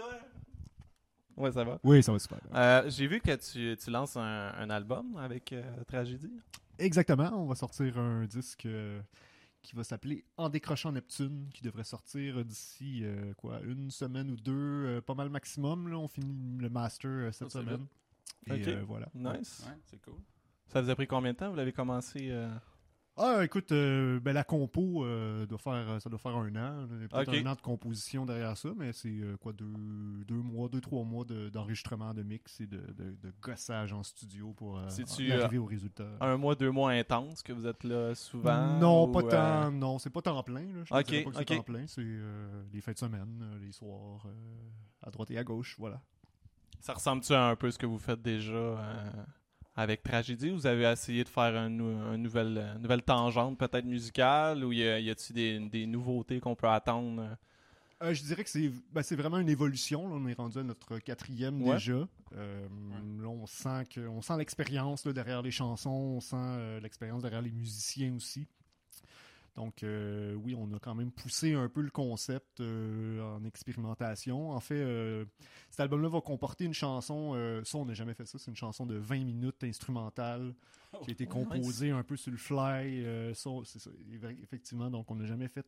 toi? Ouais, ça va. Oui, ça va super. bien. Euh, J'ai vu que tu, tu lances un, un album avec euh, Tragédie. Exactement, on va sortir un disque euh, qui va s'appeler En décrochant Neptune, qui devrait sortir d'ici euh, quoi une semaine ou deux, euh, pas mal maximum. Là, on finit le master euh, cette Oh, semaine. Et euh, voilà. Nice. Ouais, c'est cool. Ça vous a pris combien de temps? Vous l'avez commencé... euh, Ah, écoute, euh, ben, la compo, euh, doit faire, ça doit faire un an. Il y a peut-être un an de composition derrière ça, mais c'est euh, quoi, deux, deux mois, deux, trois mois de- d'enregistrement de, mix et de, de- de gossage en studio pour euh, arriver au résultat. un mois, deux mois intense que vous êtes là souvent? Non, ou, pas euh, tant. Non, c'est pas temps plein. Là. Je te Ok, dirais pas que c'est temps plein. C'est euh, les fins de semaine, euh, les soirs, euh, à droite et à gauche. Voilà. Ça ressemble-tu à un peu ce que vous faites déjà euh, avec Tragédie? Vous avez essayé de faire un, nou- un nouvel, euh, nouvelle tangente peut-être musicale ou y a-t-il des, des nouveautés qu'on peut attendre? euh? Je dirais que c'est ben, c'est vraiment une évolution. Là. On est rendu à notre quatrième Ouais. déjà. Euh, Là, on sent que on sent l'expérience derrière les chansons, on sent euh, l'expérience derrière les musiciens aussi. Donc euh, oui, on a quand même poussé un peu le concept euh, en expérimentation. En fait, euh, cet album-là va comporter une chanson, ça on n'a jamais fait ça, c'est une chanson de 20 minutes instrumentale qui a été Oh, composée un peu sur le fly. ça, effectivement, donc on n'a jamais fait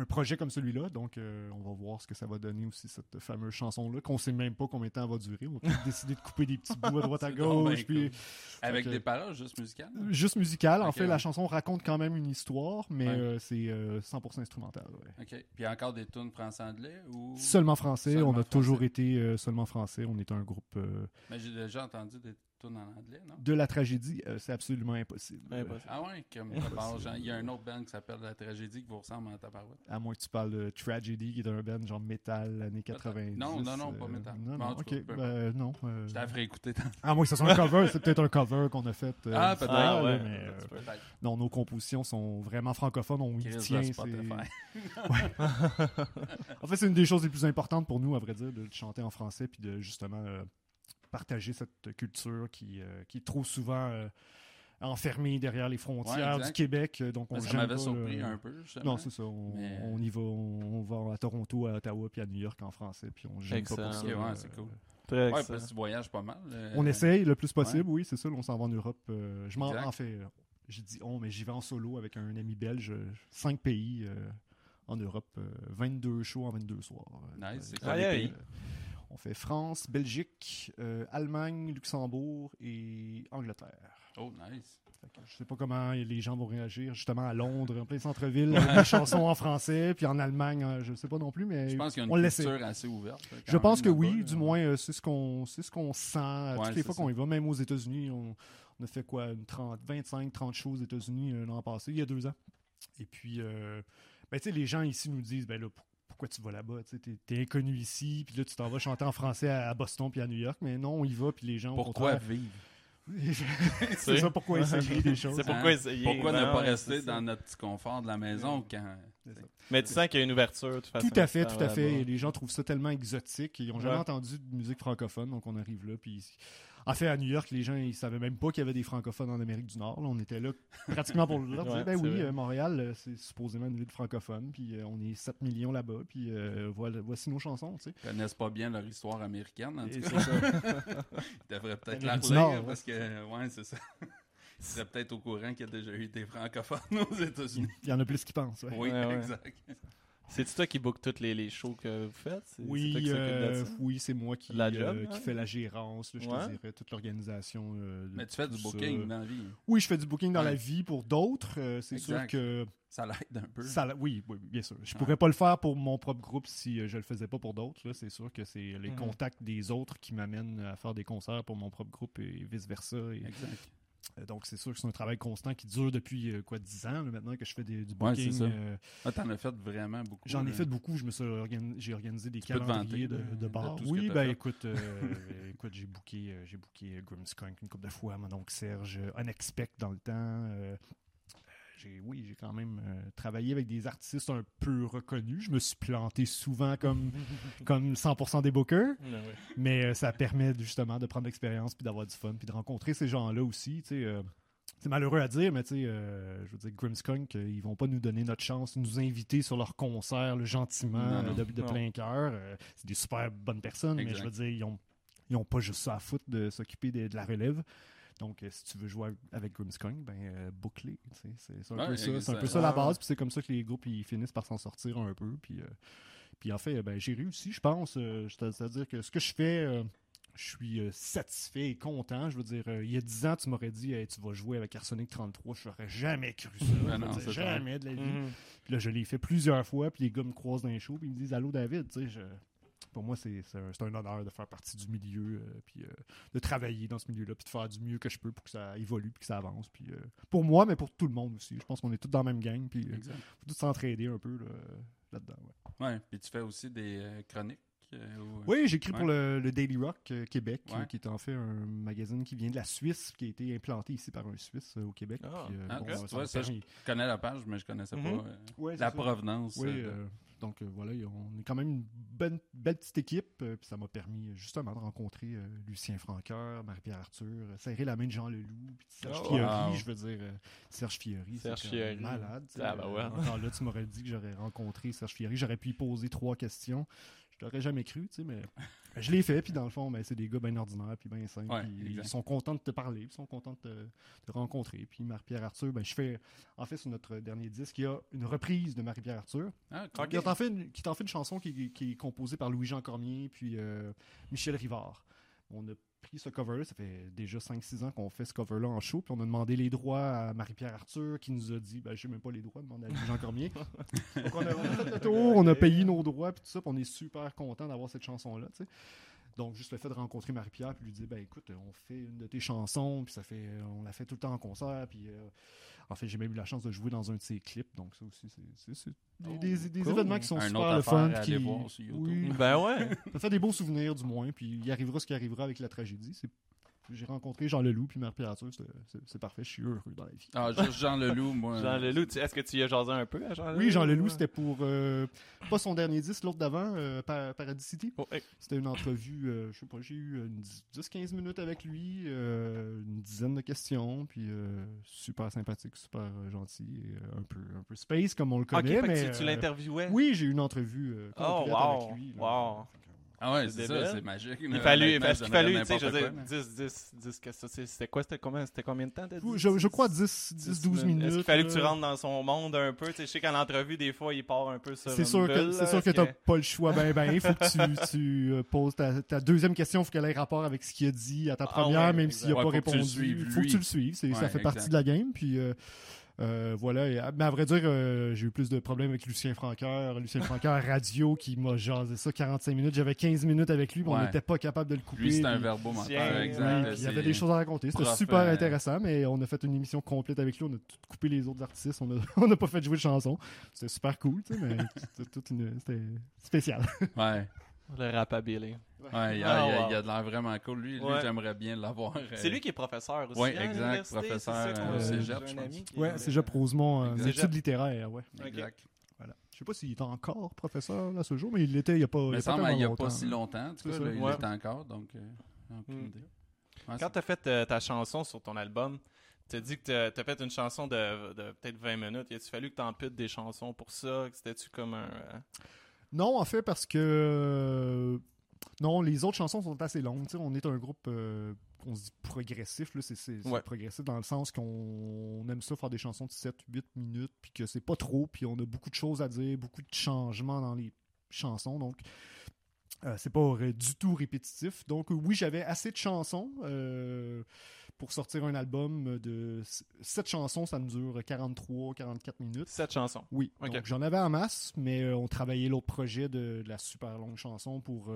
un projet comme celui-là. Donc euh, on va voir ce que ça va donner aussi, cette fameuse chanson-là, qu'on sait même pas combien de temps elle va durer. On va peut-être décider de couper des petits bouts à droite à gauche. Puis, cool. Avec des paroles juste musicales. Juste musical. En fait, la chanson raconte quand même une histoire, mais Ouais. euh, c'est euh, 100% instrumental. ouais. OK. Puis encore des tunes français-anglais ou. Seulement français. Seulement on a français. toujours été euh, seulement français. On est un groupe euh, Mais j'ai déjà entendu des tunes en anglais, non? de la tragédie. euh, c'est absolument impossible. Impossible. Ah ouais, comme il y a un autre band qui s'appelle La Tragédie qui vous ressemble en tabarouette. À moins que tu parles de Tragedy, qui est un band genre métal, années 90. Non, non, non, pas euh, métal. Non, non, ok. ben, non. euh, Je t'ai fait écouter. À moins que ce soit un cover, c'est peut-être un cover qu'on a fait. euh, Ah, peut-être. Ah, là, ouais. euh, non, nos compositions sont vraiment francophones. On y Chris tient. En fait, c'est une des choses les plus importantes pour nous, à vrai dire, de chanter en français puis de justement euh, partager cette culture qui, euh, qui est trop souvent euh, enfermée derrière les frontières Ouais, du. Québec. euh, Donc on ça m'avait surpris un peu, justement. Non, c'est ça. On, Mais- on y va, on, on va à Toronto, à Ottawa, puis à New York en français, puis on gêne pas pour Excellent. ça. Ok, ouais, euh, c'est cool. Très Ouais, parce que tu voyages pas mal. euh, On essaye le plus possible, oui, c'est ça. on s'en va en Europe. euh, je m'en en fait. J'ai dit on, mais j'y vais en solo avec un ami belge, cinq pays euh, en Europe, euh, 22 shows en 22 soirs. Nice, c'est euh, quoi les pays? On fait France, Belgique, euh, Allemagne, Luxembourg et Angleterre. Oh, nice. Je sais pas comment les gens vont réagir, justement à Londres, en plein centre-ville, des chansons en français, puis en Allemagne, je sais pas non plus, mais Je pense qu'il y a une culture assez ouverte. Je pense que oui, là. du moins, euh, c'est ce qu'on ce qu'on sent Ouais, toutes les fois qu'on y va. Même aux États-Unis, on, on a fait quoi, une 30, 25, 30 shows aux États-Unis euh, l'an passé, il y a deux ans. Et puis, euh, ben, tu sais, les gens ici nous disent, ben là, pour- pourquoi tu vas là-bas? Tu t'es inconnu ici, puis là, tu t'en vas chanter en français à, à Boston puis à New York. Mais non, on y va, puis les gens, Pourquoi vivre? c'est ça, pourquoi essayer des choses. C'est pourquoi essayer. Pourquoi Ben ne pas ouais, rester dans notre petit confort de la maison quand. Mais tu sens qu'il y a une ouverture, de toute façon. Tout à fait, tout à fait. les gens trouvent ça tellement exotique. Ils n'ont jamais entendu de musique francophone, donc on arrive là. Puis, en fait, à New York, les gens ils savaient même pas qu'il y avait des francophones en Amérique du Nord. là. on était là pratiquement pour leur dire Ouais, ben oui, vrai. euh, Montréal, euh, c'est supposément une ville francophone. Puis euh, on est 7 millions là-bas. Puis euh, voilà, voici nos chansons. Tu sais. Ils connaissent pas bien leur histoire américaine, en tout cas. ça. Ils devraient peut-être la Nord, ouais. parce que, ouais, c'est ça. Ils seraient peut-être au courant qu'il y a déjà eu des francophones aux États-Unis. Il y en a plus qui pensent. ouais. Oui, Ouais, ouais. exact. C'est-tu toi qui book toutes les, les shows que vous faites? C'est- c'est toi qui euh, oui, c'est moi qui, La job, euh, qui fait la gérance, là, je Ouais. te dirais, toute l'organisation. euh, de Mais tu fais du ça. booking dans la vie. Oui, je fais du booking dans Ouais. la vie pour d'autres. euh, c'est sûr que Ça l'aide un peu. Ça, oui, oui, bien sûr. Je Ouais. pourrais pas le faire pour mon propre groupe si je le faisais pas pour d'autres. là. C'est sûr que c'est les Mhm. contacts des autres qui m'amènent à faire des concerts pour mon propre groupe et vice-versa. Et, Exact. Euh, donc, c'est sûr que c'est un travail constant qui dure depuis euh, quoi 10 ans là, maintenant que je fais des- du Ouais, booking. c'est ça. euh, Ah, t'en as fait vraiment beaucoup. J'en ai fait beaucoup. Je me suis organi- j'ai organisé des Tu calendriers de, de bars. Oui, ben fait. écoute, écoute, j'ai booké, j'ai booké Grimmskunk une couple de fois, mon oncle Serge, Unexpect dans le temps. J'ai, oui, j'ai quand même euh, travaillé avec des artistes un peu reconnus. Je me suis planté souvent comme, comme 100% des bookers, mais euh, ça permet justement de prendre l'expérience puis d'avoir du fun puis de rencontrer ces gens-là aussi. Tu sais, euh, c'est malheureux à dire, mais tu sais, je veux dire, Grimmskunk, ils vont pas nous donner notre chance, nous inviter sur leur concert là, gentiment, Non, de, de Non. plein cœur. C'est des super bonnes personnes, mais je veux dire, ils ont, ils ont pas juste ça à foutre de s'occuper de, de la relève. Donc, euh, si tu veux jouer avec Grimmskunk, ben, euh, C'est un, Ouais, peu ça, c'est un peu ça la base, puis c'est comme ça que les groupes ils finissent par s'en sortir un peu. Puis, euh, puis en fait, ben, j'ai réussi, je pense. euh, c'est- C'est-à-dire que ce que je fais. je suis satisfait et content. Je veux dire, il y a 10 ans, tu m'aurais dit Hey, tu vas jouer avec Arsenic 33. Je n'aurais jamais cru ça. Ben non, dire, jamais de la vie. Mhm. Puis là, je l'ai fait plusieurs fois. Puis les gars me croisent dans les shows. Puis ils me disent Allô, David. Tu sais, je- Pour moi, c'est c'est un, c'est un honneur de faire partie du milieu. euh, puis euh, de travailler dans ce milieu-là. Puis de faire du mieux que je peux pour que ça évolue. Puis que ça avance. Puis euh, pour moi, mais pour tout le monde aussi. Je pense qu'on est tous dans la même gang. Puis faut tous s'entraider un peu là, là-dedans. ouais. Ouais, puis tu fais aussi des chroniques. ou- Oui, j'écris pour Ouais. le, le Daily Rock Québec, Ouais. qui est en fait un magazine qui vient de la Suisse, qui a été implanté ici par un Suisse au Québec. Ah, Puis, ah, bon, ça ça, Je connais la page, mais je connaissais Mhm. pas Ouais, c'est la provenance. Oui, de- donc euh, voilà, on est quand même une bonne, belle petite équipe. euh, puis ça m'a permis euh, justement de rencontrer Lucien Franqueur, Marie-Pierre Arthur, serrer la main de Jean Leloup, puis Serge Oh, Fiori, wow. je veux dire, Serge Fiori, Serge Fiori. malade. Ah, bah ouais. là, tu m'aurais dit que j'aurais rencontré Serge Fiori, j'aurais pu y poser trois questions. Je l'aurais jamais cru, tu sais, mais je l'ai fait, puis dans le fond, ben, c'est des gars bien ordinaires, puis bien simples, Ouais, ils sont contents de te parler, ils sont contents de te, rencontrer. Puis Marie-Pierre Arthur, ben, je fais, en fait, sur notre dernier disque, il y a une reprise de Marie-Pierre Arthur, Ah, qui t'en fait, fait une chanson qui, qui est composée par Louis-Jean Cormier puis euh, Michel Rivard. On a pris ce cover-là, ça fait déjà 5-6 ans qu'on fait ce cover-là en show, puis on a demandé les droits à Marie-Pierre Arthur, qui nous a dit, ben, je même pas les droits, demande à Louis-Jean Cormier. Donc on a, on a fait le tour, on a payé nos droits, puis tout ça, puis on est super content d'avoir cette chanson-là, tu sais. Donc, juste le fait de rencontrer Marie-Pierre, puis lui dire, ben écoute, on fait une de tes chansons, puis ça fait, on l'a fait tout le temps en concert, puis euh, en fait, j'ai même eu la chance de jouer dans un de ses clips, donc ça aussi, c'est- des, Oh, des- des cool. événements qui sont Un super le fun. à qui- aller voir sur YouTube. Oui, Ben ouais. ça fait des beaux souvenirs du moins, puis il arrivera ce qui arrivera avec la tragédie. C'est- J'ai rencontré Jean Leloup, puis c'était- c'est parfait, je suis heureux dans la vie. Ah, juste Jean Leloup, moi. Jean Leloup, est-ce que tu y as jasé un peu à Jean Leloup? Oui, Jean Leloup, c'était pour, euh, pas son dernier disque, l'autre d'avant, euh, Par- Paradis City. Oh, hey. C'était une entrevue, euh, je sais pas, j'ai eu une 10-15 minutes avec lui, euh, une dizaine de questions, puis euh, super sympathique, super gentil, et, un, peu, un peu space comme on le Ok, connaît. fait que mais, tu, tu l'interviewais? Oui, j'ai eu une entrevue euh, Oh, wow, avec lui. là. wow. Ah ouais, C'est ça, c'est magique. Il là. fallu, parce je qu'il fallu, tu sais, je veux quoi, dire, 10, 10, 10, qu'est-ce que c'est- c'était quoi, c'était combien, c'était combien de temps? t'as dit? Je, je crois 10, 10 12 minutes. Est-ce qu'il fallait que tu rentres dans son monde un peu? Tu sais, je sais qu'en entrevue, des fois, il part un peu sur C'est sûr que, c'est sûr que t'as pas le choix. Ben, ben, il faut que tu, tu euh, poses ta, ta deuxième question. Il faut qu'elle ait rapport avec ce qu'il a dit à ta Ah première, ouais, même s'il n'a Ouais, pas faut que tu le répondu. suives, Il faut que tu le suives. C'est- ça fait partie de la game. Puis, euh, voilà. Et, mais à vrai dire, euh, j'ai eu plus de problèmes avec Lucien Franqueur. Lucien Franqueur, radio, qui m'a jasé ça 45 minutes. J'avais 15 minutes avec lui, mais on n'était pas capable de le couper. Lui, c'est un verbomoteur, Tiens, exact. Il y avait des choses à raconter. C'était super euh, intéressant, mais on a fait une émission complète avec lui. On a tout coupé les autres artistes. On a- on n'a pas fait jouer de chansons. C'était super cool, tu sais, mais c'était toute une- c'était spécial. Ouais, Le rapabilly. Ouais, il y Ah, a, il y a- wow. il y a de l'air vraiment cool. Lui, lui, Ouais. j'aimerais bien l'avoir. euh, C'est lui qui est professeur aussi. Hein, à exact, professeur, ça euh, j'ai cégep, un je pense. c'est Jacques Rosemont, euh, Exact. des études littéraires, ouais. Exact. Voilà. Je sais pas s'il est encore professeur à ce jour, mais il l'était il n'y a pas, il y Mais a semble pas il n'y a pas si longtemps. En tout cas, ça. là, il Ouais. est encore, donc. euh, aucune Hmm. idée. Quand tu as fait euh, ta chanson sur ton album, tu as dit que tu as fait une chanson de, de peut-être 20 minutes. Il a fallu que tu putes des chansons pour ça? C'était-tu comme un. euh, Non, en fait, parce que. Non, les autres chansons sont assez longues. on est un groupe, euh, on se dit progressif. C'est Ouais. progressif dans le sens qu'on aime ça faire des chansons de 7-8 minutes, puis que c'est pas trop, puis on a beaucoup de choses à dire, beaucoup de changements dans les chansons. Donc, euh, c'est pas euh, du tout répétitif. Donc, euh, oui, j'avais assez de chansons. euh, pour sortir un album de 7 chansons, ça me dure 43-44 minutes. Cette chanson. Oui, donc j'en avais en masse, mais on travaillait l'autre projet de, de la super longue chanson pour,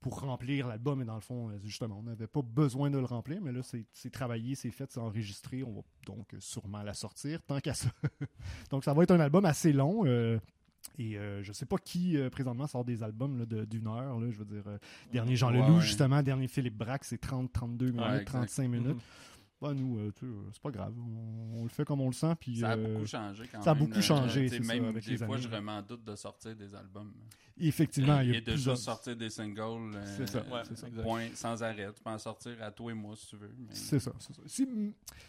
pour remplir l'album. Et dans le fond, euh, justement, on n'avait pas besoin de le remplir, mais là, c'est travaillé, c'est fait, c'est enregistré. On va donc euh, sûrement la sortir, tant qu'à ça. donc ça va être un album assez long. euh, et euh, je sais pas qui euh, présentement sort des albums de- d'une heure. Là, je veux dire, dernier Jean Leloup, ouais. justement, dernier Philippe Braque, c'est 30-32 minutes, Ouais, exact. 35 minutes. Mhm. Bah, nous, euh, euh, c'est pas grave. On, on le fait comme on le sent. Puis, Ça a euh, beaucoup changé quand ça a même. beaucoup changé, c'est ça, Même avec des les fois, années. je remets en doute de sortir des albums. effectivement, il y a Et de juste sortir des singles. euh, C'est ça, Ouais, c'est ça. exact. Point, sans arrêt. Tu peux en sortir à toi et moi si tu veux. mais- C'est ça, c'est ça.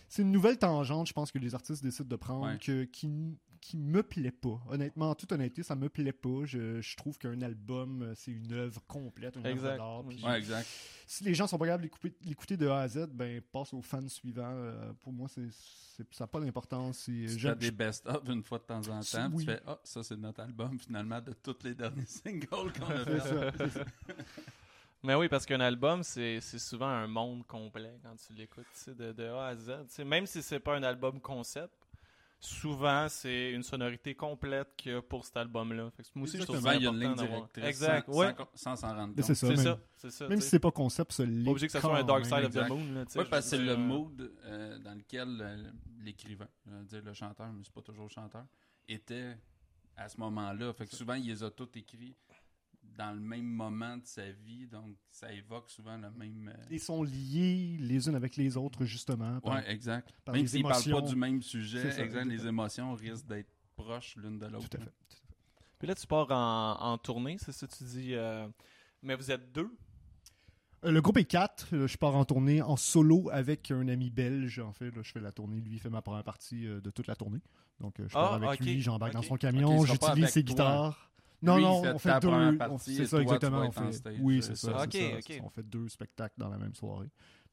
C'est une nouvelle tangente, je pense, que les artistes décident de prendre, Ouais. que, qui, qui me plaît pas. Honnêtement, en toute honnêteté, ça me plaît pas. Je, je trouve qu'un album, euh, c'est une œuvre complète, une œuvre Exact. d'art. Puis Ouais, exact. Si les gens sont pas capables d'écouter- l'écouter de A à Z, ben passe au fan suivant. Euh, pour moi, c'est c'est- ça n'a pas d'importance. Tu fais des best-of une fois de temps en temps. oui. Tu fais Ah, ça, c'est notre album finalement de tous les derniers singles qu'on a fait. ça, c'est ça. Mais oui, parce qu'un album, c'est c'est souvent un monde complet quand tu l'écoutes, de, de A à Z. Même si c'est pas un album concept, souvent c'est une sonorité complète qu'il y a pour cet album-là. Moi aussi, je trouve Souvent, ça il y a une important ligne directrice Exact, sans- ouais. sans- s'en rendre compte. c'est ça. Même- ça, c'est ça. Même tu si c'est pas concept, ça l'est Pas obligé que ça soit un Dark. Side of the. Moon. Là, je parce que c'est le euh, mood euh, dans lequel euh, l'écrivain, je veux dire le chanteur, mais c'est pas toujours le chanteur, était à ce moment-là. Fait que souvent, il les a tous écrits dans le même moment de sa vie, donc ça évoque souvent le même. euh, Ils sont liés les unes avec les autres, justement. Ouais, exact. par Même s'ils parlent pas du même sujet, ça, exact, les émotions risquent d'être proches l'une de l'autre. Tout à fait. Puis là, tu pars en, en tournée, c'est ça que tu dis. euh, Mais vous êtes deux? Euh, Le groupe est 4. Je pars en tournée en solo avec un ami belge. En fait, là, je fais la tournée. Lui, il fait ma première partie euh, de toute la tournée. Donc, euh, je pars Ah, avec lui, j'embarque dans son camion, j'utilise ses toi. guitares. Non, Lui, non, on fait deux. C'est ça, exactement. On fait, stage, oui, euh, c'est ça. On fait deux spectacles dans la même soirée.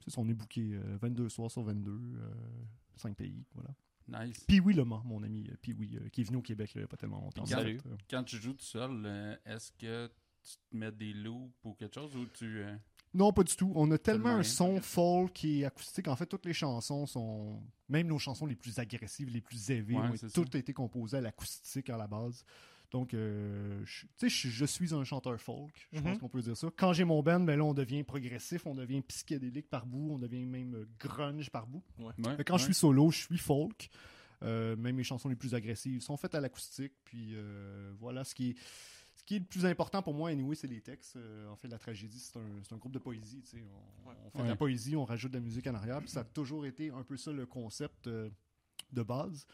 Ça, on est booké euh, 22 soirs sur 22, 5 pays. Voilà. Nice. Puis oui, Lema, mon ami, euh, puis oui, qui est venu au Québec il n'y a pas tellement longtemps. Puis Salut. Fait, euh, Quand tu joues tout seul, euh, est-ce que tu te mets des loops ou quelque chose ou tu. euh, Non, pas du tout. On a tellement un son folk et acoustique. En fait, toutes les chansons sont. Même nos chansons les plus agressives, les plus élevées, Ouais, ont toutes été composées à l'acoustique à la base. Donc, euh, je- tu sais, je, suis un chanteur folk, je pense Mhm. qu'on peut dire ça. Quand j'ai mon band, ben là, on devient progressif, on devient psychédélique par bout, on devient même euh, grunge par bout. ouais, quand ouais. je suis solo, je suis folk. Euh, même mes chansons les plus agressives sont faites à l'acoustique. Puis euh, voilà, ce qui est. Ce qui est le plus important pour moi, anyway, c'est les textes. Euh, en fait, la tragédie, c'est un, c'est un groupe de poésie. tu sais. On, Ouais. on fait de la poésie, on rajoute de la musique en arrière. Puis ça a toujours été un peu ça le concept euh, de base.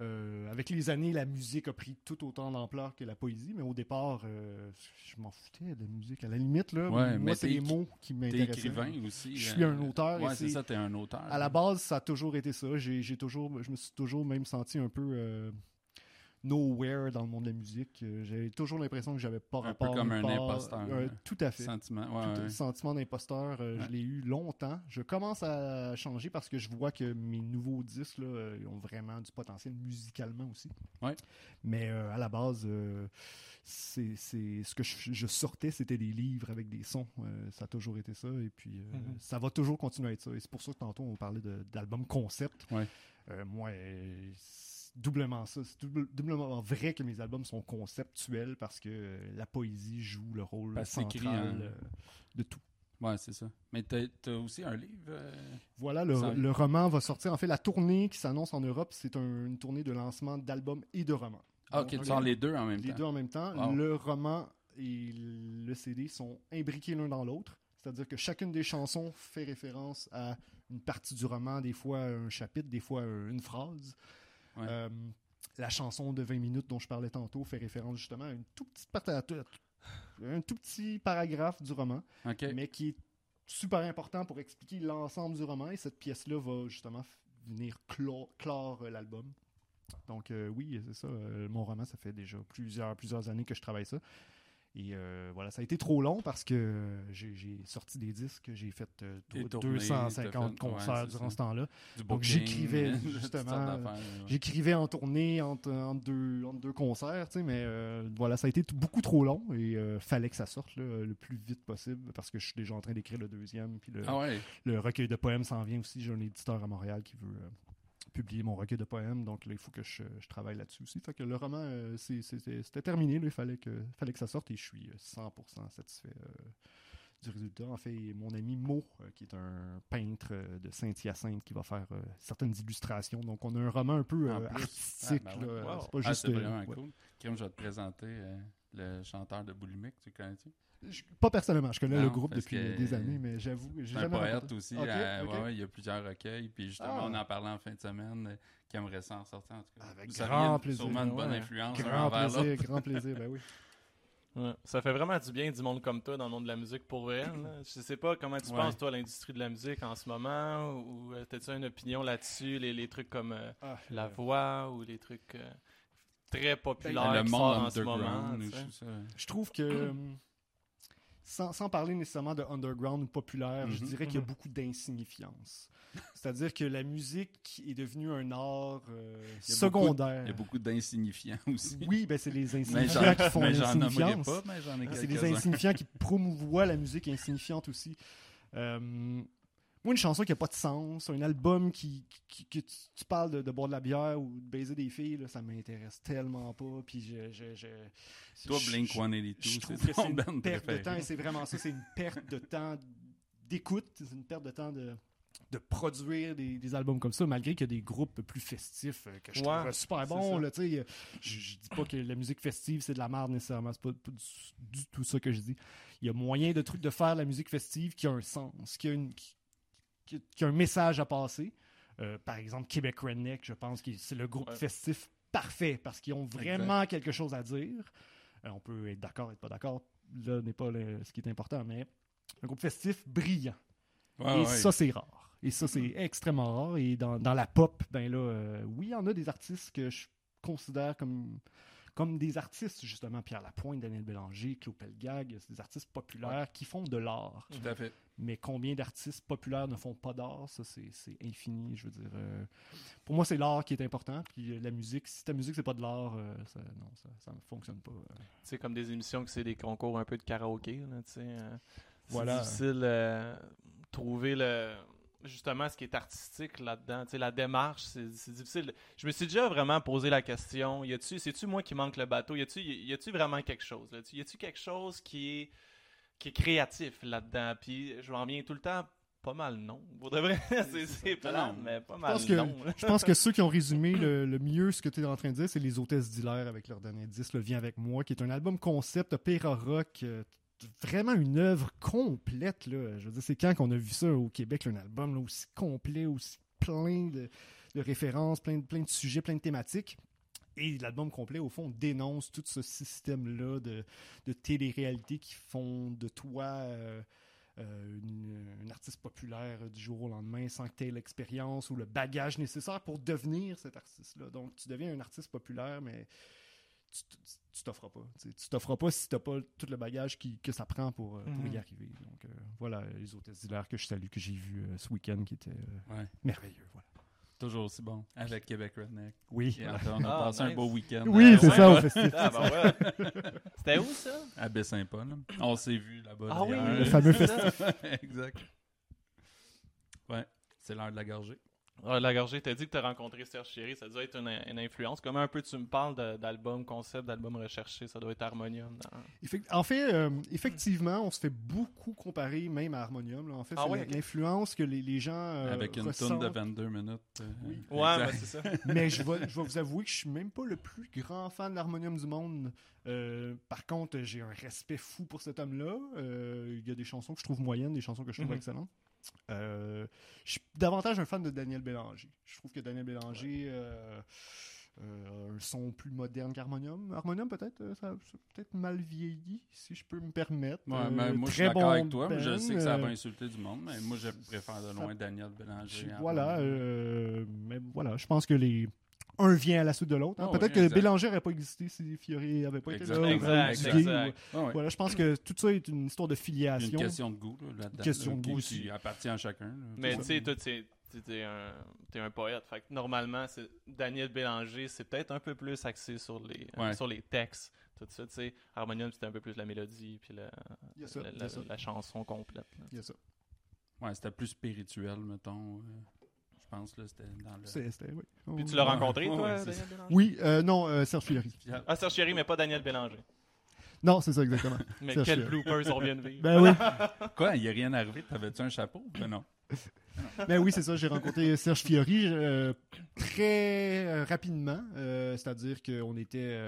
Euh, avec les années, la musique a pris tout autant d'ampleur que la poésie, mais au départ, euh, je m'en foutais de la musique. À la limite, là, Ouais, moi, c'est t'es les mots qui T'es m'intéressaient. écrivain aussi. Je suis euh, un auteur et Ouais, c'est ça, t'es un auteur. À la base, ça a toujours été ça. J'ai toujours, je me suis toujours même senti un peu euh, nowhere dans le monde de la musique. Euh, J'avais toujours l'impression que j'avais pas Un peu rapport. comme nulle un part. imposteur, Euh, tout à fait. Sentiment. Ouais, ouais. sentiment d'imposteur, euh, Ouais. je l'ai eu longtemps. Je commence à changer parce que je vois que mes nouveaux disques là, ils ont vraiment du potentiel musicalement aussi. Ouais. Mais euh, à la base, euh, c'est, c'est- ce que je, je sortais, c'était des livres avec des sons. Euh, ça a toujours été ça. Et puis, euh, Mhm. ça va toujours continuer à être ça. Et c'est pour ça que tantôt, on parlait d'album concept. Ouais. Euh, moi, euh, c'est doublement ça. C'est double- doublement vrai que mes albums sont conceptuels parce que euh, la poésie joue le rôle Parce central en- euh, de tout. Ouais, c'est ça. Mais t'as t'as aussi un livre. euh, Voilà, le, Ça- le roman va sortir. En fait, la tournée qui s'annonce en Europe, c'est un- une tournée de lancement d'albums et de romans. Ah, ok, tu sors les deux en même les temps. deux en même temps. Wow. Le roman et le CD sont imbriqués l'un dans l'autre. C'est-à-dire que chacune des chansons fait référence à une partie du roman, des fois un chapitre, des fois une phrase. Ouais. Euh, la chanson de 20 minutes dont je parlais tantôt fait référence justement à une toute petite partie, tout- un tout petit paragraphe du roman, mais qui est super important pour expliquer l'ensemble du roman. Et cette pièce-là va justement venir clore, clore, euh, l'album. Donc euh, oui, c'est ça. euh, mon roman, ça fait déjà plusieurs, plusieurs années que je travaille ça. Et euh, voilà, ça a été trop long parce que euh, j'ai sorti des disques, j'ai fait euh, Des deux- tournées, 250 t'as fait- ouais, concerts durant ça. ce temps-là. Donc, j'écrivais, justement, ouais. J'écrivais en tournée entre, entre deux, entre deux concerts, tu sais, mais euh, voilà, ça a été beaucoup trop long et euh, fallait que ça sorte là, le plus vite possible parce que je suis déjà en train d'écrire le deuxième. Puis le, Ah ouais? le recueil de poèmes s'en vient aussi. J'ai un éditeur à Montréal qui veut euh, publier mon recueil de poèmes, donc là, il faut que je, je travaille là-dessus aussi. Fait que le roman, euh, c'était terminé, là, il fallait que, fallait que ça sorte et je suis euh, 100% satisfait. euh, du résultat. En fait, mon ami Mo, euh, qui est un peintre euh, de Saint-Hyacinthe, qui va faire euh, certaines illustrations. Donc, on a un roman un peu euh, plus. artistique. Ah, ben ouais. là. Wow. C'est pas Ah, juste. c'est euh, vraiment ouais. cool. Kim, je vais te présenter euh, le chanteur de Boulimic, tu connais-tu? Je- pas personnellement, je connais le Non, groupe parce depuis que des années, mais j'avoue, j'ai C'est un jamais poète rencontré. aussi. Ok, euh, ok. ouais, ouais, il y a plusieurs recueils. Puis justement, Ah. on en parlait en fin de semaine euh, qui aimerait ça en sortir. En tout cas. Avec Vous grand plaisir. Sûrement une bonne Ouais. influence. un Grand plaisir, grand plaisir, ben oui. Ouais. Ça fait vraiment du bien du monde comme toi dans le monde de la musique pour vrai. là. Je sais pas comment tu Ouais. penses, toi, à l'industrie de la musique en ce moment, ou euh, t'as-tu une opinion là-dessus, les, les trucs comme euh, Ah, La euh, Voix, ou les trucs euh, très populaires le qui monde sortent en ce moment. ça. Je trouve que, sans, sans parler nécessairement de underground ou populaire, je Mhm. dirais qu'il y a Mhm. beaucoup d'insignifiance. C'est-à-dire que la musique est devenue un art euh, Il secondaire. Il y a beaucoup d'insignifiants aussi. Oui, ben c'est les insignifiants qui font l'insignifiance. C'est les insignifiants qui promouvoient la musique insignifiante aussi. Euh, moi, une chanson qui n'a pas de sens, un album qui, qui- que tu, tu parles de, de boire de la bière ou de baiser des filles, là, ça m'intéresse tellement pas. Puis je, je, je- Toi, je- Blink je- 182, je trouve c'est que ton c'est une band perte de temps et c'est vraiment ça, c'est une perte de temps d'écoute, c'est une perte de temps de, de produire des, des albums comme ça, malgré qu'il y a des groupes plus festifs euh, que je Ouais, trouve super bons. Là, euh, je, je dis pas que la musique festive c'est de la merde nécessairement, c'est pas, pas du, du tout ça que je dis. Il y a moyen de trucs de faire la musique festive qui a un sens, qui a, une, qui, qui- qui a un message à passer. Euh, par exemple, Québec Redneck, je pense que c'est le groupe Ouais. festif parfait parce qu'ils ont vraiment quelque chose à dire. Euh, on peut être d'accord, être pas d'accord. Là n'est pas le- ce qui est important, mais un groupe festif brillant. Ouais, et ouais. ça, c'est rare. Et ça, c'est extrêmement rare. Et dans, dans la pop, ben là, euh, oui, il y en a des artistes que je considère comme, comme des artistes, justement. Pierre Lapointe, Daniel Bélanger, Claude Pelgag, c'est des artistes populaires qui font de l'art. Tout à fait. Mais combien d'artistes populaires ne font pas d'art, ça, c'est c'est infini. Je veux dire, euh, pour moi, c'est l'art qui est important. Puis euh, la musique, si ta musique, c'est pas de l'art, euh, ça, non, ça, ça ne fonctionne pas. sais, comme des émissions que c'est des concours un peu de karaoké, là, tu sais. euh, c'est Voilà. difficile euh, trouver le justement ce qui est artistique là-dedans. Tu sais, la démarche, c'est difficile. Je me suis déjà vraiment posé la question, y a-tu, c'est-tu moi qui manque le bateau? Y a-tu, y a-tu vraiment quelque chose? Là? Y a-tu quelque chose qui est, qui est créatif là-dedans? Puis je m'en viens tout le temps pas mal non. Pour de vrai, c'est, mais pas mal pense que- non. Je pense que ceux qui ont résumé le, le mieux ce que tu es en train de dire, c'est les hôtesses d'Hilaire avec leur dernier disque, Le Viens avec moi, qui est un album concept opéra rock. euh, Vraiment une œuvre complète. Là. Je veux dire, c'est quand qu'on a vu ça au Québec, un album là, aussi complet, aussi plein de, références, plein de, plein de sujets, plein de thématiques. Et l'album complet, au fond, dénonce tout ce système-là de, télé-réalité qui font de toi euh, euh, une artiste populaire du jour au lendemain sans que tu aies l'expérience ou le bagage nécessaire pour devenir cet artiste-là. Donc, tu deviens un artiste populaire, mais tu t'offres pas. Tu t'offres pas si tu n'as pas tout le bagage qui- que ça prend pour, euh, pour y Mhm. arriver. Donc, euh, voilà, les hôtesses d'hilaire que je salue, que j'ai vu euh, ce week-end, qui étaient euh, Ouais. merveilleux. Voilà. Toujours aussi bon. Avec Québec Redneck. Oui. On a Ah, passé un beau week-end. Oui, à- c'est ouais. ça, au festif. Ah, ben ouais. C'était où ça? À Baie-Saint-Paul. On s'est vu là-bas. Ah oui. Le fameux c'est ça. exact. Ouais, c'est l'heure de la gorgée. Ah, la gorgée, t'as dit que t'as rencontré Serge Chéry, ça doit être une, une influence. Comment un peu tu me parles d'album concept, d'album recherché, ça doit être Harmonium. dans- En fait, euh, effectivement, on se fait beaucoup comparer même à Harmonium. là. En fait, Ah c'est ouais, l'influence que les, les gens euh, Avec une tonne de 22 minutes. euh, Oui. Ouais, ben c'est ça. Mais je vais, je vais vous avouer que je suis même pas le plus grand fan de l'harmonium du monde. Euh, par contre, j'ai un respect fou pour cet homme-là. Euh, Il y a des chansons que je trouve moyennes, des chansons que je trouve Mhm. excellentes. Euh, je suis davantage un fan de Daniel Bélanger. Je trouve que Daniel Bélanger euh, euh, a un son plus moderne qu'Harmonium. Harmonium, peut-être, euh, ça, ça a peut-être mal vieilli, si je peux me permettre. Ouais, Euh, mais moi, je suis d'accord bon avec toi. mais je band, sais que ça euh, va insulter du monde, mais moi, je préfère de ça- loin Daniel Bélanger. Voilà, euh, mais voilà, je pense que les un vient à la suite de l'autre. hein. Ah Peut-être oui, que exact. Bélanger n'aurait pas existé si Fiori n'avait pas été Exact. là. Exact, exact. ou-. Voilà, je pense que tout ça est une histoire de Une filiation. question de goût là, là-dedans. question là, de goût qui aussi. appartient à chacun. là. Mais tu sais, toi, t'es t'es- t'es un, t'es un poète. Fait que normalement, Daniel Bélanger, c'est peut-être un peu plus axé sur les, euh, sur les textes. Tout ça, tu sais. Harmonium, c'était un peu plus la mélodie, puis la, la, chanson complète. là. Ça. Ouais, c'était plus spirituel, mettons. Je pense, là, c'était dans le... C'était- oui. Puis tu Oh, l'as Ouais, rencontré, toi, ouais, c'est Daniel Bélanger? Oui, euh, non, euh, Serge Fiori. Ah, Serge Chéry, mais pas Daniel Bélanger. Non, c'est ça exactement. Mais Serge quel bloopers on vient de vivre. ben oui, Quoi, il n'y a rien arrivé? T'avais-tu un chapeau? Ben non. ben oui, c'est ça. J'ai rencontré Serge Fiori euh, très rapidement. euh, C'est-à-dire qu'on était.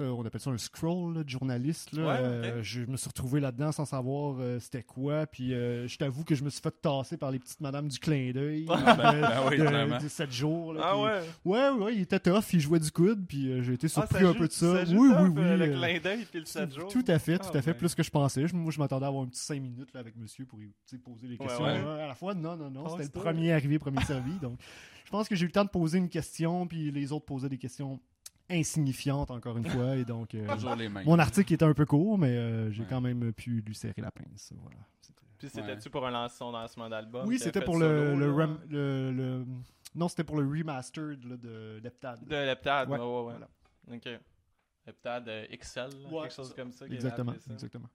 Euh, on appelle ça un scroll là, de journaliste. Là. Ouais, ok. Euh, je me suis retrouvé là-dedans sans savoir euh, c'était quoi. Puis euh, je t'avoue que je me suis fait tasser par les petites madames du clin d'œil ben oui, de, clairement. de 7 jours. là, Ah puis- ouais? ouais, ouais, il était tough, il jouait du coude, puis j'ai été Ah, surpris un peu de ça. Oui, oui, oui. Le clin d'œil puis le 7 jours. tout à fait, tout Ah, à fait, plus que je pensais. Je- moi, je m'attendais à avoir un petit 5 minutes là, avec monsieur pour poser les questions euh, à la fois. Non, non, non, Ah, c'était le premier arrivé, premier servi. Donc, je pense que j'ai eu le temps de poser une question, puis les autres posaient des questions insignifiantes, encore une fois. Et donc, euh, Toujours les mêmes. mon article était un peu court, mais euh, j'ai Ouais. quand même pu lui serrer la pince. Voilà. C'était- Puis c'était-tu pour un lance- son lancement d'album? Oui, c'était pour le, solo, le, rem- le- le- Non, c'était pour le remastered là, de Leptad. De Leptad, Ouais, ouais, ouais, voilà. Ok. Leptad euh, XL, quelque chose comme ça. Exactement, ça. exactement.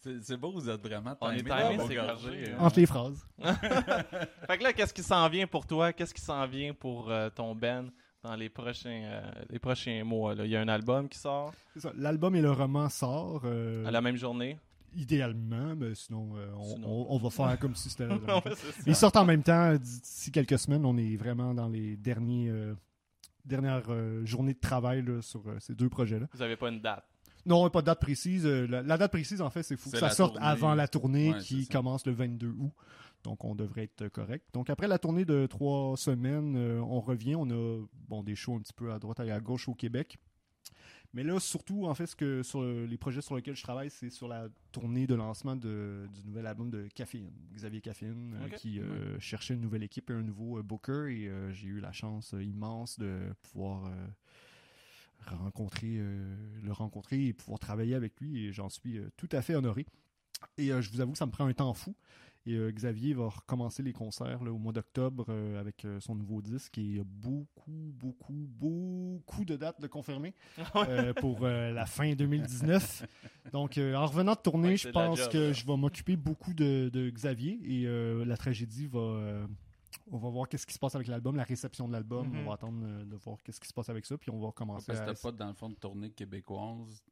C'est beau, vous êtes vraiment On est vos c'est gorgé, hein. Entre les phrases. Fait que là, qu'est-ce qui s'en vient pour toi? Qu'est-ce qui s'en vient pour euh, ton Ben? Dans les prochains, euh, les prochains mois? Là? Il y a un album qui sort C'est ça. L'album et le roman sort. euh, à la même journée. Idéalement, mais sinon, euh, on, Sinon. on- on va faire comme si c'était. Ouais. Ils sortent en même temps. D'ici quelques semaines, on est vraiment dans les derniers, euh, dernières euh, journées de travail là, sur euh, ces deux projets-là. Vous avez pas une date? Non, pas de date précise. La, la date précise, en fait, c'est fou que ça sorte tournée. avant la tournée Ouais, qui commence le 22 août. Donc, on devrait être correct. Donc, après la tournée de trois semaines, euh, on revient. On a bon, des shows un petit peu à droite et à gauche au Québec. Mais là, surtout, en fait, ce que sur le- les projets sur lesquels je travaille, c'est sur la tournée de lancement de- du nouvel album de Caféine. Xavier Caféine, euh, qui euh, cherchait une nouvelle équipe et un nouveau booker. Et j'ai eu la chance immense de pouvoir rencontrer, le rencontrer et pouvoir travailler avec lui. Et j'en suis tout à fait honoré. Et je vous avoue que ça me prend un temps fou. Et euh, Xavier va recommencer les concerts là, au mois d'octobre euh, avec euh, son nouveau disque. Et il y a beaucoup, beaucoup, beaucoup de dates de confirmer euh, pour euh, la fin 2019. Donc, euh, en revenant de tournée, Ouais, je pense job, que là. je vais m'occuper beaucoup de, de Xavier. Et euh, la tragédie va. euh, on va voir qu'est-ce qui se passe avec l'album, la réception de l'album. Mhm. On va attendre euh, de voir qu'est-ce qui se passe avec ça. Puis on va recommencer Parce que à- pas, dans le fond, de tournée québécoise.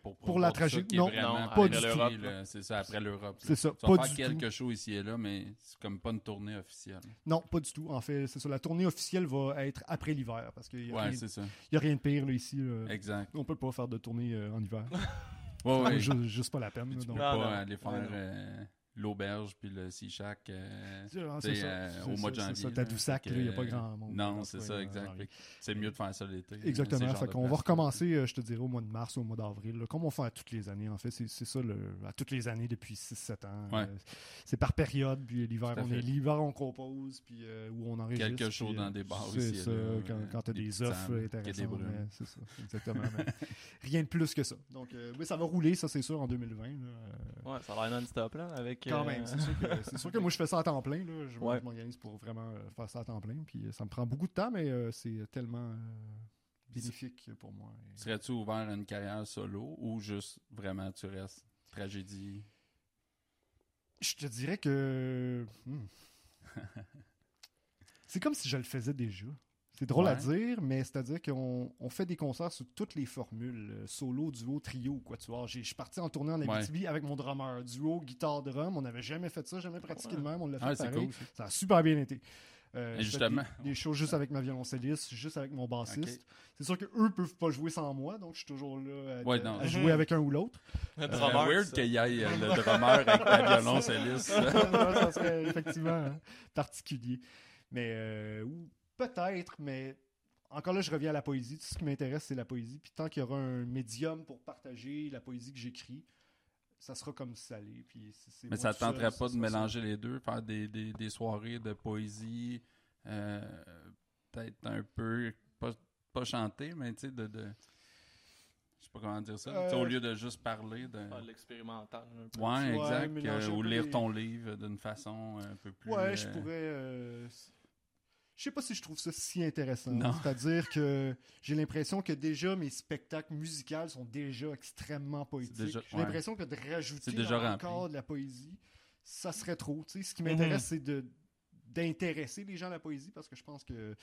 Pour, Pour la tragique, non. pas du tout. C'est ça, après l'Europe. C'est ça, pas faire du quelques tout. shows ici et là, mais c'est comme pas une tournée officielle. Non, pas du tout. En fait, c'est ça. La tournée officielle va être après l'hiver parce qu'il n'y a, Ouais, a rien de pire là, ici. là. Exact. On peut pas faire de tournée euh, en hiver. Ouais, ouais. Ju- Juste, pas la peine. Tu donc. peux Non, pas non. aller faire euh, l'auberge puis le Sea Shack euh, Ah, euh, au mois de ça, c'est janvier. ça. Fait là, que, il n'y a pas grand monde. Non, c'est ce ça, exact. janvier. C'est mieux de faire ça l'été. Exactement. Fait qu'on va recommencer, euh, je te dirais, au mois de mars, au mois d'avril, comme on fait à toutes les années. En fait, c'est c'est ça, le, à toutes les années depuis 6-7 ans. Ouais. C'est par période, puis l'hiver, on est l'hiver, on compose, puis euh, où on enregistre. Quelques shows puis, dans des bars C'est ça, là, quand, quand t'as des offres intéressantes. C'est ça, exactement. rien de plus que ça. Donc, oui, ça va rouler, ça, c'est sûr, en 2020. là. Euh, Ouais, ça a l'air non-stop, là, avec... Quand même, c'est sûr, que, c'est sûr que moi je fais ça à temps plein. Là. Je, Ouais. je m'organise pour vraiment euh, faire ça à temps plein. Puis euh, ça me prend beaucoup de temps, mais euh, c'est tellement euh, bénéfique pour moi. Et- Serais-tu ouvert à une carrière solo ou juste vraiment tu restes tragédie? Je te dirais que. hmm. c'est comme si je le faisais déjà. C'est drôle à Ouais. dire, mais c'est-à-dire qu'on on fait des concerts sur toutes les formules, euh, solo, duo, trio, quoi tu vois. J'ai- Je suis parti en tournée en Ouais. Abitibi avec mon drummer, duo, guitare, drum. On n'avait jamais fait ça, jamais pratiqué Ouais. de même. On l'a fait Ah, c'est pareil. cool. ça. A super bien été. Euh, justement- Des, des shows juste avec ma violoncelliste, juste avec mon bassiste. C'est sûr qu'eux peuvent pas jouer sans moi, donc je suis toujours là à, Ouais, jouer avec un ou l'autre. drummer, serait weird qu'il y ait euh, le drummer avec ta violoncelliste. ça serait effectivement hein, particulier. Mais euh, peut-être, mais encore là, je reviens à la poésie. Tout ce qui m'intéresse, c'est la poésie. Puis tant qu'il y aura un médium pour partager la poésie que j'écris, ça sera comme. Puis c'est- c'est Mais ça te tenterait pas ça de ça. mélanger les deux, faire des, des, des soirées de poésie, euh, peut-être un peu, pas, pas chanter, mais tu sais, de, de. Je sais pas comment dire ça. sais, Euh, au lieu de juste parler de. Ah, l'expérimental, un peu. Ouais, exact. euh, ou lire les- ton livre d'une façon un peu plus. Ouais, je euh, pourrais. Je sais pas si je trouve ça si intéressant. C'est-à-dire que j'ai l'impression que déjà mes spectacles musicaux sont déjà extrêmement poétiques. déjà- J'ai ouais. l'impression que de rajouter déjà encore de la poésie, ça serait trop. Tu sais, ce qui Mhm. m'intéresse, c'est de d'intéresser les gens à la poésie parce que je pense que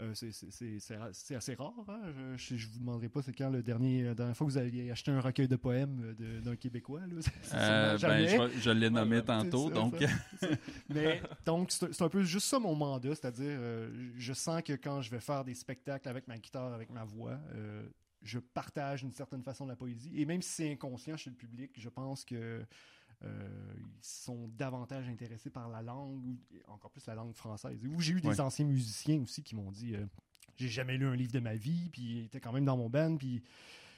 euh, c'est- assez rare. hein. Je, je vous demanderai pas c'est quand le dernier, la dernière fois que vous aviez acheté un recueil de poèmes d'un Québécois. là. Euh, ben, je, l'ai nommé tantôt, ça, donc ça. Mais donc c'est un peu juste ça mon mandat, c'est-à-dire euh, je sens que quand je vais faire des spectacles avec ma guitare, avec ma voix, euh, je partage d'une certaine façon la poésie. Et même si c'est inconscient chez le public, je pense que euh, ils sont davantage intéressés par la langue, ou encore plus la langue française. Ou j'ai eu des Ouais. anciens musiciens aussi qui m'ont dit euh, j'ai jamais lu un livre de ma vie, puis ils étaient quand même dans mon band, puis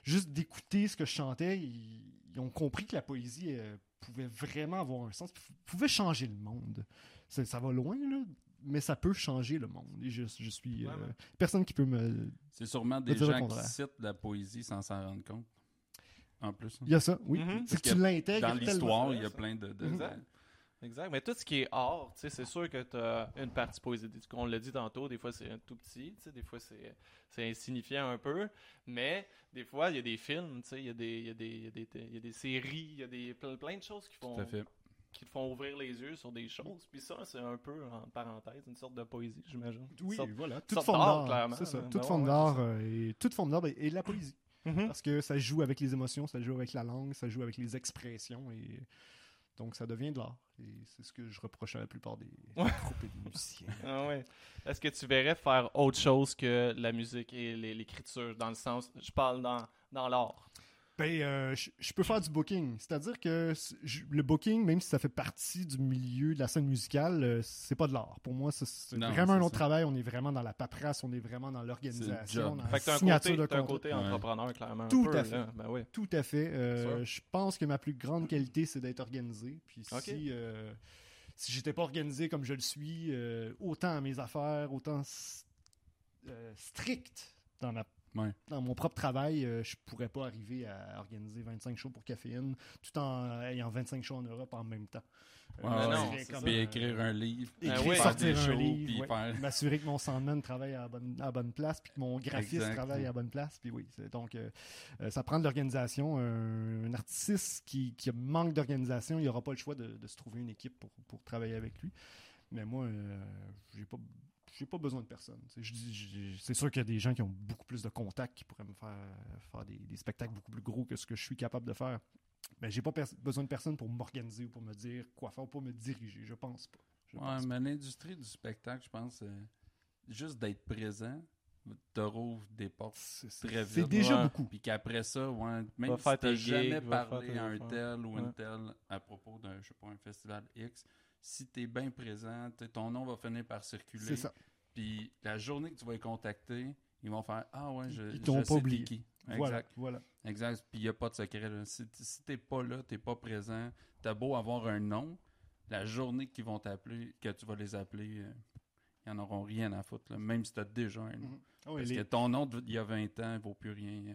juste d'écouter ce que je chantais, ils, ils ont compris que la poésie euh, pouvait vraiment avoir un sens, pouvait changer le monde. Ça, ça va loin, là, mais ça peut changer le monde. Et je, je suis euh, personne qui peut me. c'est sûrement des gens qui citent la poésie sans s'en rendre compte. En plus. Il y a ça, oui. Mhm. C'est que tu l'intègres Dans l'histoire, il y a plein de. de- Exact. Exact. Mais tout ce qui est art, tu sais, c'est sûr que tu as une partie poésie. On l'a dit tantôt, des fois c'est un tout petit, tu sais, des fois c'est c'est insignifiant un peu, mais des fois il y a des films, tu sais, il y, a des- il y, a des- il y, a des- il y a des séries, il y a des, plein, plein de choses qui font, Tout à fait. qui te font ouvrir les yeux sur des choses. Puis ça, c'est un peu, en parenthèse, une sorte de poésie, j'imagine. Oui, sorte- voilà. Toute forme d'art, clairement, C'est ça. là. Toute Ben forme ouais, d'art euh, et toute forme d'art et, et de la poésie. Mhm. Parce que ça joue avec les émotions, ça joue avec la langue, ça joue avec les expressions et donc ça devient de l'art. Et c'est ce que je reproche à la plupart des Ouais. groupes et des musiciens. Ah ouais. Est-ce que tu verrais faire autre chose que la musique et l'écriture, dans le sens, je parle dans, dans l'art? Ben, euh, je je peux faire du booking. C'est-à-dire que je- le booking, même si ça fait partie du milieu de la scène musicale, euh, c'est pas de l'art. Pour moi, c'est vraiment un autre ça. travail. On est vraiment dans la paperasse, on est vraiment dans l'organisation, dans Fait la que t'as un signature côté, de un Ouais. entrepreneur, clairement. un Tout peu, à fait. Ben oui. Tout à fait. Euh, je pense que ma plus grande qualité, c'est d'être organisé. Puis si, euh, si j'étais pas organisé comme je le suis, euh, autant à mes affaires, autant euh, strict dans, ma, Ouais. dans mon propre travail, euh, je pourrais pas arriver à organiser 25 shows pour caféine tout en ayant 25 shows en Europe en même temps. Euh, Ouais, ça ouais, c'est comme, Puis écrire un livre. écrire, Ah oui. faire sortir un shows, livre, ouais. faire- m'assurer que mon soundman travaille à la bonne, à la bonne place, puis que mon graphiste Exact. travaille à la bonne place. Puis oui, donc euh, euh, ça prend de l'organisation. Un, un artiste qui, qui manque d'organisation, il n'aura pas le choix de, de se trouver une équipe pour, pour travailler avec lui. Mais moi, euh, j'ai pas j'ai pas besoin de personne. Tu C'est sûr qu'il y a des gens qui ont beaucoup plus de contacts qui pourraient me faire faire des, des spectacles beaucoup plus gros que ce que je suis capable de faire. Mais j'ai pas besoin de personne pour m'organiser ou pour me dire quoi faire ou pour me diriger. Je pense pas. Je Ouais, pense mais l'industrie du spectacle, je pense, euh, juste d'être présent, te rouvre des portes. C'est c'est- Très c'est vite, déjà ouais. beaucoup. Puis qu'après ça, ouais, même Va si tes jamais parlé à un affaires. tel ou Ouais. une telle à propos d'un, je sais pas, un festival X, si t'es bien présent, ton nom va finir par circuler. C'est ça. Puis la journée que tu vas les contacter, ils vont faire Ah ouais, je, Ils t'ont je pas sais t'es oublié. qui. Exact. voilà. Exact. Puis il n'y a pas de secret. là. Si, si t'es pas là, t'es pas présent, t'as beau avoir un nom, la journée qu'ils vont t'appeler, que tu vas les appeler, euh, ils en auront rien à foutre. là, même si t'as déjà un nom. Mhm. Ah Parce les- que ton nom d'il y a 20 ans vaut plus rien euh,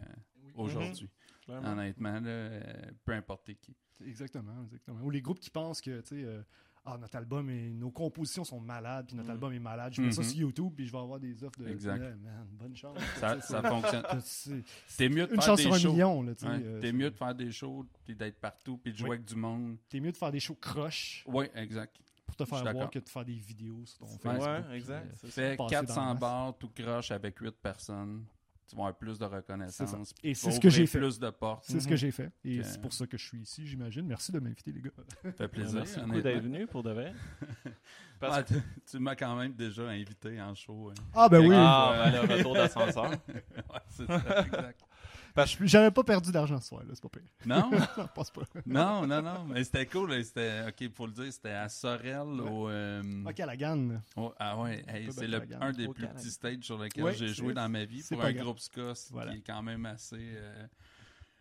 aujourd'hui. Clairement. Honnêtement, là, euh, peu importe qui. Exactement, exactement. Ou les groupes qui pensent que, tu sais, euh, ah, notre album et nos compositions sont malades, puis notre Mhm. album est malade. Je mets ça Mhm. sur YouTube, puis je vais avoir des offres de. Exact. Man, bonne chance. Ça, ça fonctionne. C'est- T'es mieux de Une faire chance des sur un shows. million, là. Ouais, euh, T'es c'est- mieux de faire des shows, puis d'être partout, puis de jouer Oui. avec du monde. T'es mieux de faire des shows croches Oui, exact. pour te faire voir que de faire des vidéos sur ton Ouais, Facebook. Ouais, exact. euh. Fais passer dans la 400 masse. bars tout croche avec 8 personnes. Tu vas avoir plus de reconnaissance. Et c'est ce que j'ai fait. plus de portes. C'est ce que Mhm. j'ai fait. Et Que- c'est pour ça que je suis ici, j'imagine. Merci de m'inviter, les gars. Ça fait plaisir. Merci beaucoup d'être venu pour de vrai. Parce Ah, tu tu m'as quand même déjà invité en show. hein. Ah, ben oui. Ah, ben, le retour d'ascenseur. Ouais, c'est ça, exact. Je- J'avais pas perdu d'argent ce soir, là, c'est pas pire. Non, Non, pense pas. non, non, non. Mais c'était cool. C'était, ok, faut le dire, c'était à Sorel. Au, euh, Ok, à la Ganne. ah ouais, hey, c'est le, un des Au plus petits stages sur lesquels Ouais, j'ai joué dans ma vie c'est pour un grave. groupe ska Voilà. qui est quand même assez euh,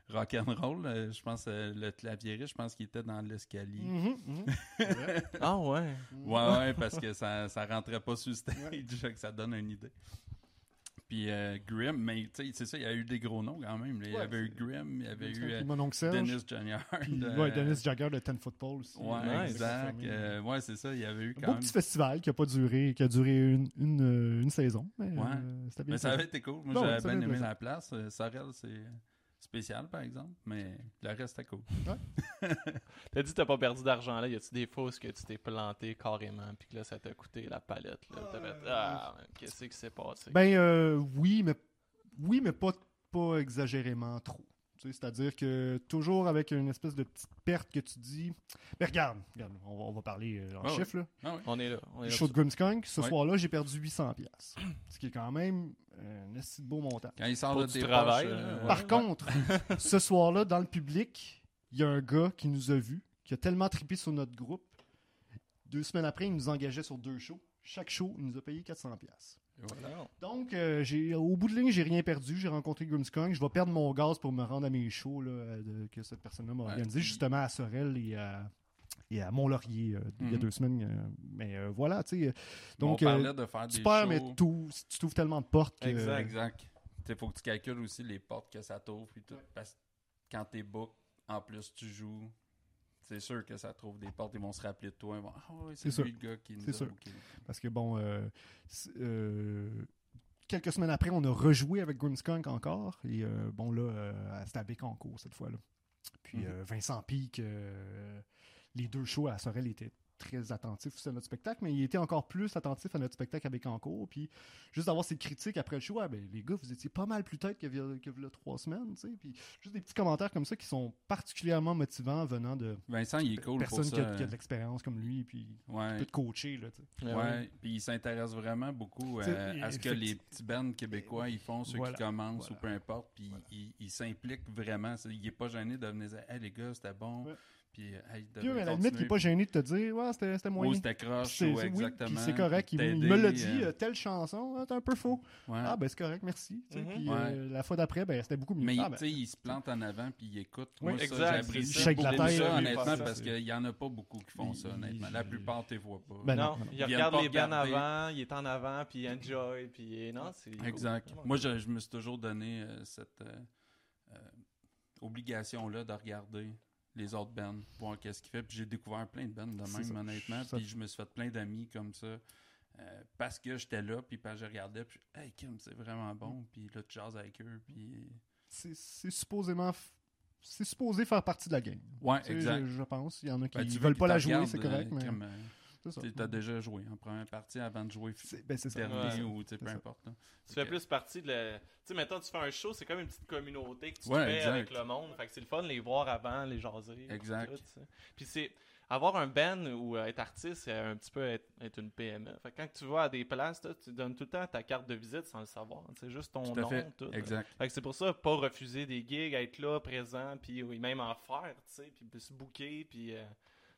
rock'n'roll. Euh, je pense euh, le claviériste, je pense qu'il était dans l'escalier. Mhm, mhm. Ah ouais. Ouais, ouais, parce que ça, ça rentrait pas sur le stage, fait que ça donne une idée. Puis euh, Grimm, mais tu sais, c'est ça, il y a eu des gros noms quand même. Il y Ouais, avait eu Grimm, il y avait eu euh, mon Serge. Dennis. Puis, de- ouais, Dennis Jagger de Ten Football aussi. Ouais, Nice. exact. Euh, ouais, c'est ça, il y avait eu Un quand beau même. petit festival qui a pas duré, qui a duré une, une, euh, une saison. Mais, Ouais. euh, c'était bien. Mais ça avait été cool. Moi, Ouais, ouais, j'avais bien aimé la place. Euh, Sorel, c'est spécial, par exemple, mais le reste, c'était cool. T'as dit que t'as pas perdu d'argent là. Y a-tu des où que tu t'es planté carrément, puis que là, ça t'a coûté la palette, là? Fait, ah, man, qu'est-ce qui s'est passé? Ben euh, oui, mais oui, mais pas, pas exagérément trop. C'est-à-dire que toujours avec une espèce de petite perte que tu dis. Mais regarde, regarde on, va, on va parler euh, en Ah chiffres. Là. Ah. On est là. On est Le là show de Grimmskunk, ce soir-là, j'ai perdu 800$. piastres. Ce qui est quand même un assez beau montant. Quand il sort Pour de du tes travail, euh, ouais. Par contre, ce soir-là, dans le public, il y a un gars qui nous a vus, qui a tellement trippé sur notre groupe. Deux semaines après, il nous engageait sur deux shows. Chaque show, il nous a payé 400$. Voilà. Donc, euh, j'ai, au bout de ligne, j'ai rien perdu. J'ai rencontré Grimmskunk. Je vais perdre mon gaz pour me rendre à mes shows là, euh, de- que cette personne-là m'a Ouais, organisé, puis- justement à Sorel et à, et à Mont-Laurier euh, il y a Mhm. deux semaines. euh, mais voilà, tu sais. Donc, on de faire des tu perds, shows. mais tu t'ouvres tellement de portes que. Exact. Exact. Il faut que tu calcules aussi les portes que ça t'ouvre. puis tout, Parce que quand t'es book, en plus tu joues, c'est sûr que ça trouve des portes. Ils vont se rappeler de toi. Ouais, c'est lui le gars qui nous C'est a sûr. booké. Parce que bon, euh, euh, quelques semaines après, on a rejoué avec Grimmskunk encore. Et euh, bon, là, c'était à Bécancourt cette fois-là. Puis Mhm. Vincent Pic, euh, les deux shows à Sorel étaient très attentifs aussi à notre spectacle, mais il était encore plus attentif à notre spectacle à Bécancourt. Puis juste d'avoir ces critiques après le show, ah, ben, les gars, vous étiez pas mal plus tête que que trois semaines. tu sais. Puis juste des petits commentaires comme ça qui sont particulièrement motivants venant de Vincent, il est cool pour ça. qui a, qui a de l'expérience comme lui. Puis Ouais. peut te coacher. Là, tu sais. Ouais, Ouais, puis il s'intéresse vraiment beaucoup euh, à ce que les petits bands québécois ils font, ceux Voilà, qui commencent voilà. ou peu importe, puis Voilà. il, il s'implique vraiment. Il est pas gêné de venir dire Hey les gars, c'était bon. Ouais. Puis, hey, Puis à la limite, il n'est pas gêné de te dire Ouais, c'était c'était Ou moyen. c'était croche, C'est- ou c'est- oui, exactement. puis c'est correct. Il, me l'a dit, euh, euh, telle chanson, ah, t'es un peu faux. ouais. Ah, ben c'est correct, merci. Mhm. Puis Ouais. euh, la fois d'après, ben c'était beaucoup mieux. Mais Ah, il- ben, tu sais, il se plante en avant puis il écoute. Oui, Moi, ça, exact, j'apprécie c'est ça. La honnêtement, ça, parce c'est- qu'il y en a pas beaucoup qui font ça, honnêtement. La plupart, tu les vois pas. Ben non, il regarde les regarder. avant, il est en avant, puis il enjoy, puis non, c'est. Exact. Moi, je, me suis toujours donné euh, cette euh, euh, obligation-là de regarder les autres bands, voir qu'est-ce qu'ils font. Puis j'ai découvert plein de bands de même, ça. honnêtement. Puis je me suis fait plein d'amis comme ça. euh, parce que j'étais là, puis parce que je regardais, puis hey Kim, c'est vraiment bon, puis là tu jases avec eux, puis c'est supposément. f- C'est supposé faire partie de la game. ouais, exact. Je, je pense. Il y en a qui Ben, veulent pas la jouer, c'est correct, euh, mais euh. Tu as déjà joué en première partie avant de jouer C'est- ben, c'est ça. terminé Ouais. ou tu sais, peu ça. importe. là. Tu fais plus partie de la. Tu sais, maintenant, tu fais un show, c'est comme une petite communauté que tu Ouais, fais exact. avec le monde. Fait que c'est le fun de les voir avant, les jaser. Exact. tout. Puis c'est. Avoir un band ou euh, être artiste, c'est un petit peu être, être une PME. Fait que quand tu vas à des places, là, tu donnes tout le temps ta carte de visite sans le savoir. C'est juste ton Tout nom, fait. tout. Exact. Fait que c'est pour ça, pas refuser des gigs, être là, présent, puis oui, même en faire, tu sais, puis se booker, puis euh,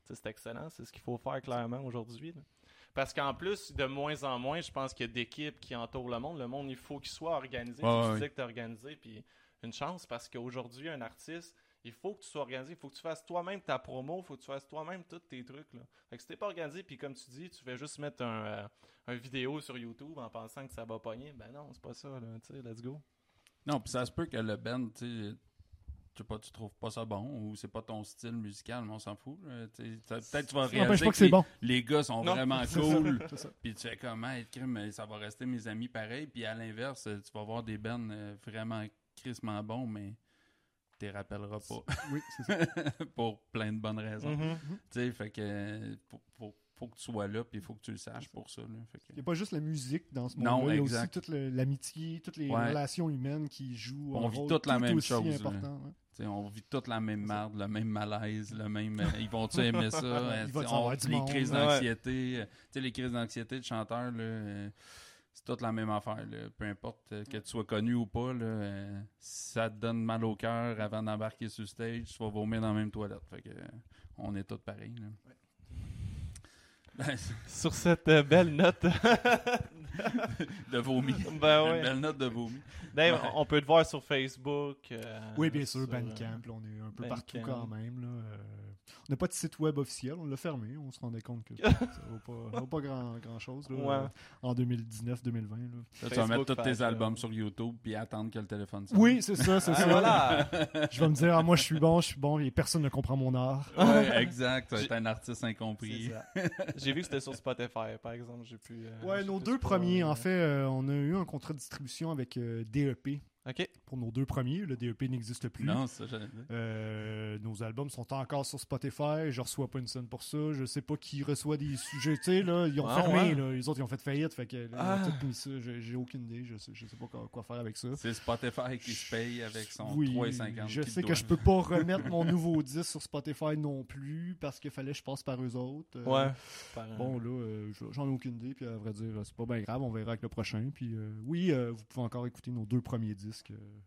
c'est excellent, c'est ce qu'il faut faire clairement aujourd'hui. Parce qu'en plus, de moins en moins, je pense qu'il y a d'équipes qui entourent le monde. Le monde, il faut qu'il soit organisé. Tu ouais. disais que t'es organisé, puis une chance, parce qu'aujourd'hui, un artiste, il faut que tu sois organisé, il faut que tu fasses toi-même ta promo, il faut que tu fasses toi-même tous tes trucs. Là. Fait que si t'es pas organisé, puis comme tu dis, tu fais juste mettre un, euh, un vidéo sur YouTube en pensant que ça va pogner, ben non, c'est pas ça, là, tu sais, let's go. Non, puis ça se peut que le band, tu sais, pas, tu trouves pas ça bon ou c'est pas ton style musical, mais on s'en fout. Peut-être tu vas Ça n'empêche réaliser pas que c'est les, bon. les gars sont Non, vraiment cool. Puis tu fais comment être mais ça va rester mes amis pareil. Puis à l'inverse, tu vas voir des bands euh, vraiment crissement bons, mais tu les rappelleras pas Oui, c'est ça. pour plein de bonnes raisons. Mhm. Tu sais, fait que faut, que tu sois là, puis il faut que tu le saches pour ça. là. Fait que- Il n'y a pas juste la musique dans ce monde-là. Il y a aussi toute le- l'amitié, toutes les Ouais. relations humaines qui jouent On un vit rôle toutes la même chose, important. ouais. T'sais, on vit toute la même merde, le même malaise, le même. euh, ils vont-tu aimer ça? On- du les monde, crises d'anxiété? les crises d'anxiété de chanteur, là, euh, c'est toute la même affaire. là. Peu importe euh, que tu sois connu ou pas, là, si ça te donne mal au cœur avant d'embarquer sur stage, tu vas vomir dans la même toilette. Fait que, on est tous pareils. là. Ben, Sur cette belle note, de vomi. ben Une ouais. belle note de vomi. Dave, Ouais. on peut te voir sur Facebook. euh, Oui, bien sûr, sur, Bandcamp, là, on est un peu Bandcamp. partout quand même. Là. euh, on n'a pas de site web officiel, on l'a fermé, on se rendait compte que ça vaut pas, ça vaut pas grand, grand chose là, Ouais. euh, en 2019-2020. là. Là, tu vas mettre tous tes albums là. sur YouTube puis attendre que le téléphone sonne. Oui, c'est ça, c'est Ah, ça. voilà! Je vais me dire, ah, moi je suis bon, je suis bon, et personne ne comprend mon art. Ouais, exact. Tu être un artiste incompris. J'ai vu que c'était sur Spotify, par exemple. J'ai pu. euh, Ouais, nos deux premiers, en euh, fait, euh, on a eu un contrat de distribution avec euh, DEP, OK. pour nos deux premiers. Le DEP n'existe plus. Non, ça. Euh, nos albums sont encore sur Spotify. Je reçois pas une scène pour ça. Je sais pas qui reçoit des sujets. Tu sais, là, ils ont Ah, fermé. ouais. Là. Les autres, ils ont fait faillite. Fait que, Ah. J'ai aucune idée. Je sais, je sais pas quoi, quoi faire avec ça. C'est Spotify qui se paye avec son Oui, 3,50. je sais que je peux pas remettre mon nouveau disque sur Spotify non plus parce qu'il fallait que je passe par eux autres. Euh, Ouais. Par un- Bon, là, euh, j'en ai aucune idée, puis à vrai dire, c'est pas bien grave, on verra avec le prochain. Puis euh, oui, euh, vous pouvez encore écouter nos deux premiers disques euh,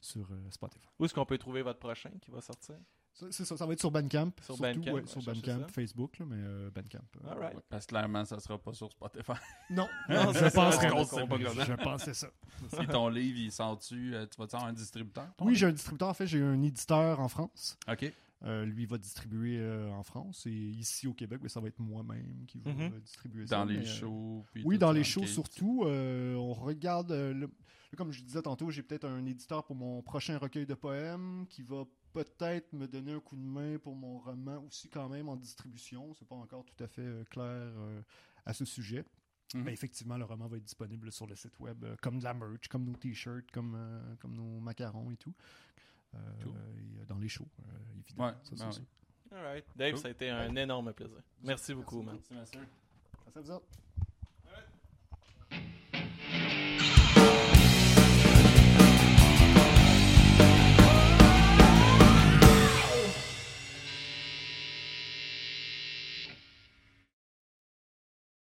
sur euh, Spotify. Où est-ce qu'on peut trouver votre prochain qui va sortir? Ça, C'est ça, ça va être sur Bandcamp. Sur surtout, Bandcamp, ouais, sur Bandcamp, ça. Facebook, là, mais euh, Bandcamp. euh, ouais. Parce que clairement, ça sera pas sur Spotify. Non, Non, je ça, sait pas je, pensais ça. si ton livre, il sort-tu, euh, tu vas-tu avoir un distributeur? Oui, j'ai un distributeur. En fait, j'ai un éditeur en France. OK. Euh, lui va distribuer euh, en France et ici au Québec, ben, ça va être moi-même qui va Mhm. euh, distribuer ça. Dans les mais, euh, shows. puis Oui, tout dans ça, les shows surtout. euh, on regarde, euh, le- comme je disais tantôt, j'ai peut-être un éditeur pour mon prochain recueil de poèmes qui va peut-être me donner un coup de main pour mon roman aussi quand même en distribution. C'est pas encore tout à fait euh, clair euh, à ce sujet. Mhm. Mais effectivement, le roman va être disponible sur le site web, euh, comme de la merch, comme nos t-shirts, comme, euh, comme nos macarons et tout. Euh, et, euh, dans les shows, euh, évidemment. Ouais, ça, ben. Dave, Cool. ça a été un énorme plaisir. Merci beaucoup, man. Merci, monsieur. Merci à vous autres.